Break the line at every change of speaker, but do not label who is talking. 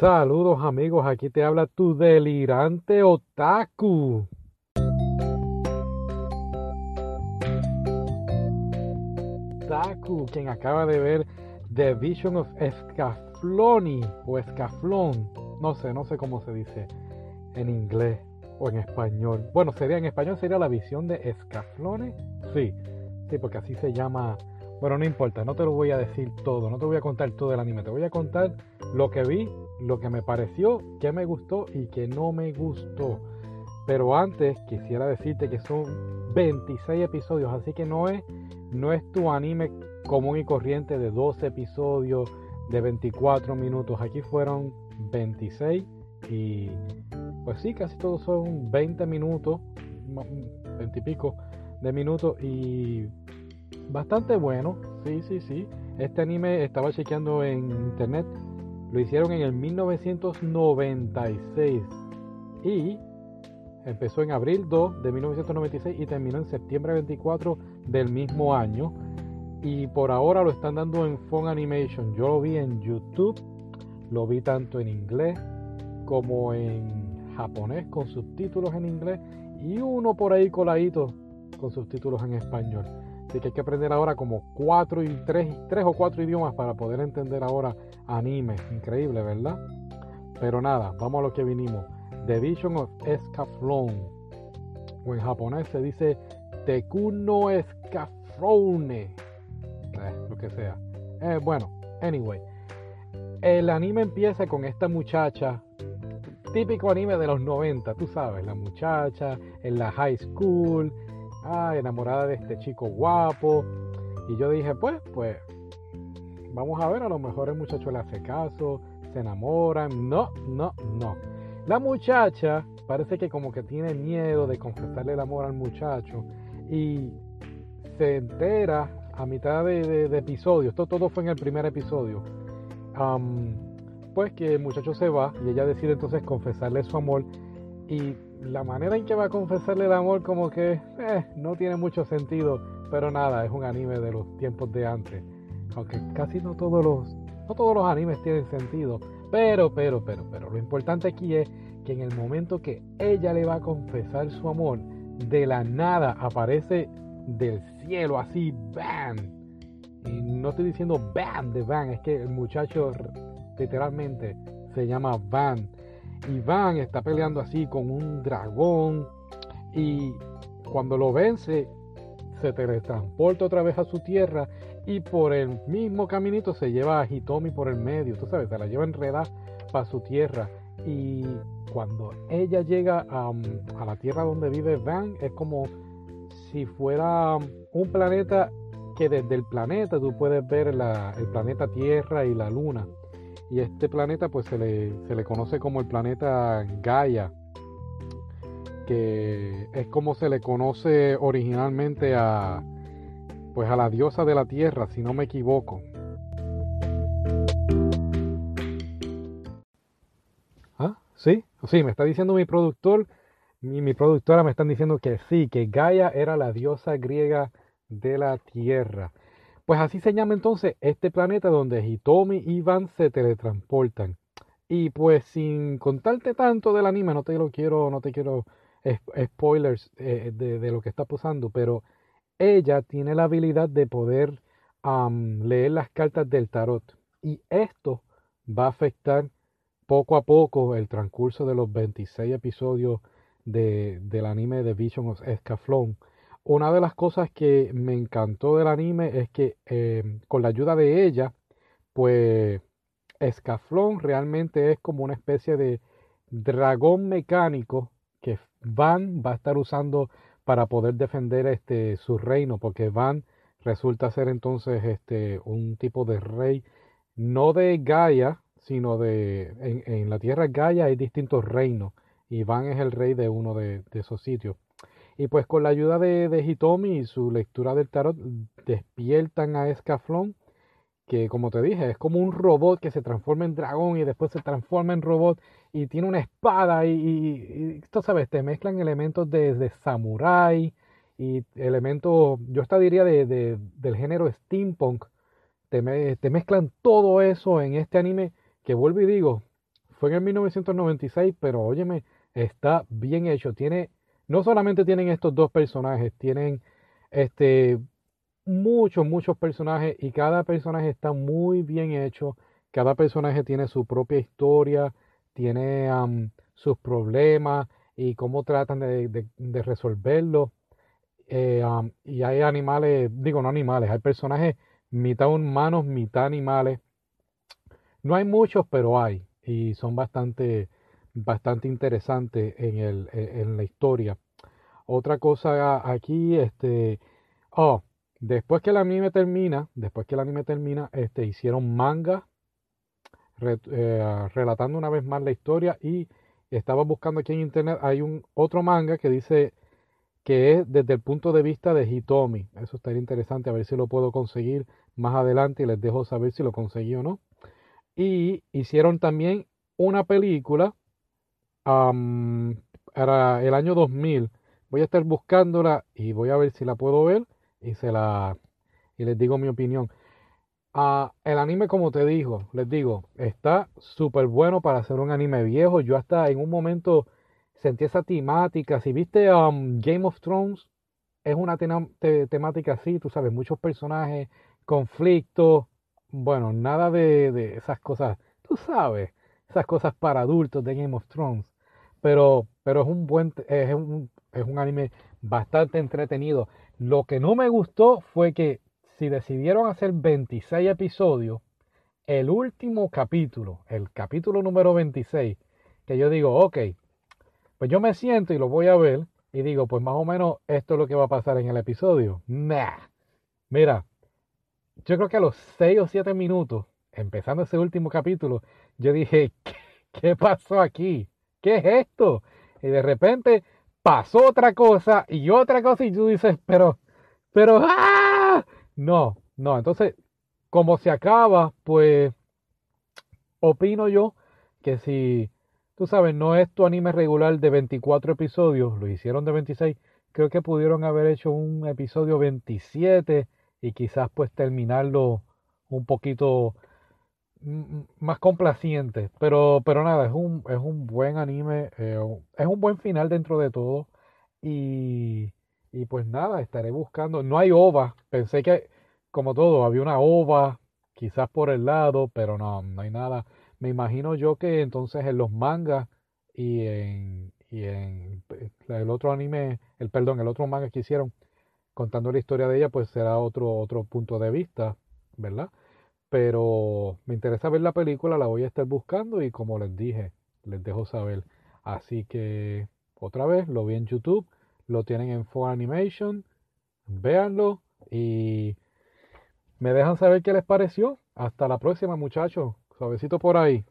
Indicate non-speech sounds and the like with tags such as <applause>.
Saludos amigos, aquí te habla tu delirante otaku. Otaku, quien acaba de ver The Vision of Escafloni o Escaflón, no sé, no sé cómo se dice en inglés o en español. Bueno, sería en español sería la visión de Escaflone. Sí, sí, porque así se llama. Bueno, no importa, no te lo voy a decir todo, no te voy a contar todo el anime, te voy a contar lo que vi, lo que me pareció, que me gustó y que no me gustó. Pero antes quisiera decirte que son 26 episodios, así que no es, no es tu anime común y corriente de 12 episodios de 24 minutos. Aquí fueron 26 y pues sí, casi todos son 20 minutos, 20 y pico de minutos y bastante bueno. Sí, sí, sí. Este anime estaba chequeando en internet. Lo hicieron en el 1996 y empezó en abril 2 de 1996 y terminó en septiembre 24 del mismo año. Y por ahora lo están dando en Phone Animation. Yo lo vi en YouTube, lo vi tanto en inglés como en japonés con subtítulos en inglés y uno por ahí coladito con subtítulos en español. Así que hay que aprender ahora como cuatro y tres, tres o cuatro idiomas para poder entender ahora anime. Increíble, ¿verdad? Pero nada, vamos a lo que vinimos. The Vision of Escaflón. O en japonés se dice Tekuno Escafrone. Eh, lo que sea. Eh, bueno, anyway. El anime empieza con esta muchacha típico anime de los 90, tú sabes, la muchacha en la high school, ah, enamorada de este chico guapo. Y yo dije, pues, pues, vamos a ver, a lo mejor el muchacho le hace caso, se enamoran. No, no, no. La muchacha parece que como que tiene miedo de confesarle el amor al muchacho y se entera a mitad de, episodio, esto todo fue en el primer episodio, pues que el muchacho se va y ella decide entonces confesarle su amor y la manera en que va a confesarle el amor como que eh, no tiene mucho sentido, pero nada, es un anime de los tiempos de antes, aunque casi no todos los no todos los animes tienen sentido, pero pero pero pero lo importante aquí es que en el momento que ella le va a confesar su amor, de la nada aparece del cielo así, ¡bam! Y no estoy diciendo bam de bam, es que el muchacho literalmente se llama Van. Y Van está peleando así con un dragón. Y cuando lo vence, se teletransporta otra vez a su tierra. Y por el mismo caminito se lleva a Hitomi por el medio. Tú sabes, se la lleva enredada para su tierra. Y cuando ella llega a, a la tierra donde vive Van, es como si fuera un planeta que desde el planeta tú puedes ver el planeta Tierra y la Luna. Y este planeta pues se le, se le conoce como el planeta Gaia, que es como se le conoce originalmente a pues a la diosa de la tierra, si no me equivoco. ¿Ah? ¿Sí? Sí, me está diciendo mi productor, mi, mi productora me están diciendo que sí, que Gaia era la diosa griega de la tierra. Pues así se llama entonces este planeta donde Hitomi y Van se teletransportan. Y pues sin contarte tanto del anime, no te lo quiero, no te quiero spoilers eh, de, lo que está pasando, pero ella tiene la habilidad de poder leer las cartas del tarot. Y esto va a afectar poco a poco el transcurso de los 26 episodios del anime de Vision of Escaflón una de las cosas que me encantó del anime es que em, con la ayuda de ella, pues Escaflón realmente es como una especie de dragón mecánico que Van va a estar usando para poder defender este su reino, porque Van resulta ser entonces este un tipo de rey no de Gaia, sino de en, en la tierra Gaia hay distintos reinos y Van es el rey de uno de esos sitios. Y pues con la ayuda de, de Hitomi y su lectura del tarot despiertan a Escaflón, que como te dije, es como un robot que se transforma en dragón y después se transforma en robot y tiene una espada y, y, tú sabes, te mezclan elementos de, de samurai y elementos, yo hasta diría de, del género steampunk, te, te mezclan todo eso en este anime que vuelvo y digo, fue en el 1996, pero óyeme, está bien hecho. Tiene, no solamente tienen estos dos personajes, tienen este, muchos, muchos personajes y cada personaje está muy bien hecho. Cada personaje tiene su propia historia, tiene sus problemas y cómo tratan de, de, resolverlo. Eh, y hay animales, digo no animales, hay personajes mitad humanos, mitad animales. No hay muchos, pero hay y son bastante, bastante interesantes en, el, en la historia. Otra cosa aquí, este, oh, después que el anime termina, después que el anime termina, este, hicieron manga eh, relatando una vez más la historia y estaba buscando aquí en internet, hay un otro manga que dice que es desde el punto de vista de Hitomi. Eso estaría interesante, a ver si lo puedo conseguir más adelante y les dejo saber si lo conseguí o no. Y hicieron también una película, era el año 2000. Voy a estar buscándola y voy a ver si la puedo ver y, se la, y les digo mi opinión. Ah, el anime, como te digo, les digo, está súper bueno para hacer un anime viejo. Yo hasta en un momento sentí esa temática. Si viste um, Game of Thrones, es una temática así, tú sabes, muchos personajes, conflictos. Bueno, nada de, de, esas cosas, tú sabes, esas cosas para adultos de Game of Thrones. Pero, pero es un buen, es un, es un anime bastante entretenido. Lo que no me gustó fue que si decidieron hacer 26 episodios, el último capítulo, el capítulo número 26, que yo digo, ok, pues yo me siento y lo voy a ver y digo, pues más o menos esto es lo que va a pasar en el episodio. Nah. Mira, yo creo que a los 6 o 7 minutos, empezando ese último capítulo, yo dije, <laughs> ¿qué, qué pasó aquí? ¿Qué es esto? Y de repente pasó otra cosa y otra cosa y tú dices, pero, pero, ¡ah! No, no, entonces, como se acaba, pues opino yo que si, tú sabes, no es tu anime regular de 24 episodios, lo hicieron de 26, creo que pudieron haber hecho un episodio 27 y quizás pues terminarlo un poquito más complaciente, pero, pero nada, es un, es un buen anime, eh, es un buen final dentro de todo y y pues nada, estaré buscando. No hay ova. Pensé que, como todo, había una ova, quizás por el lado, pero no, no hay nada. Me imagino yo que entonces en los mangas y en, y en el otro anime, el perdón, el otro manga que hicieron contando la historia de ella, pues será otro, otro punto de vista, ¿verdad? Pero me interesa ver la película, la voy a estar buscando y como les dije, les dejo saber. Así que otra vez lo vi en YouTube lo tienen en 4Animation, véanlo y me dejan saber qué les pareció. Hasta la próxima muchachos, suavecito por ahí.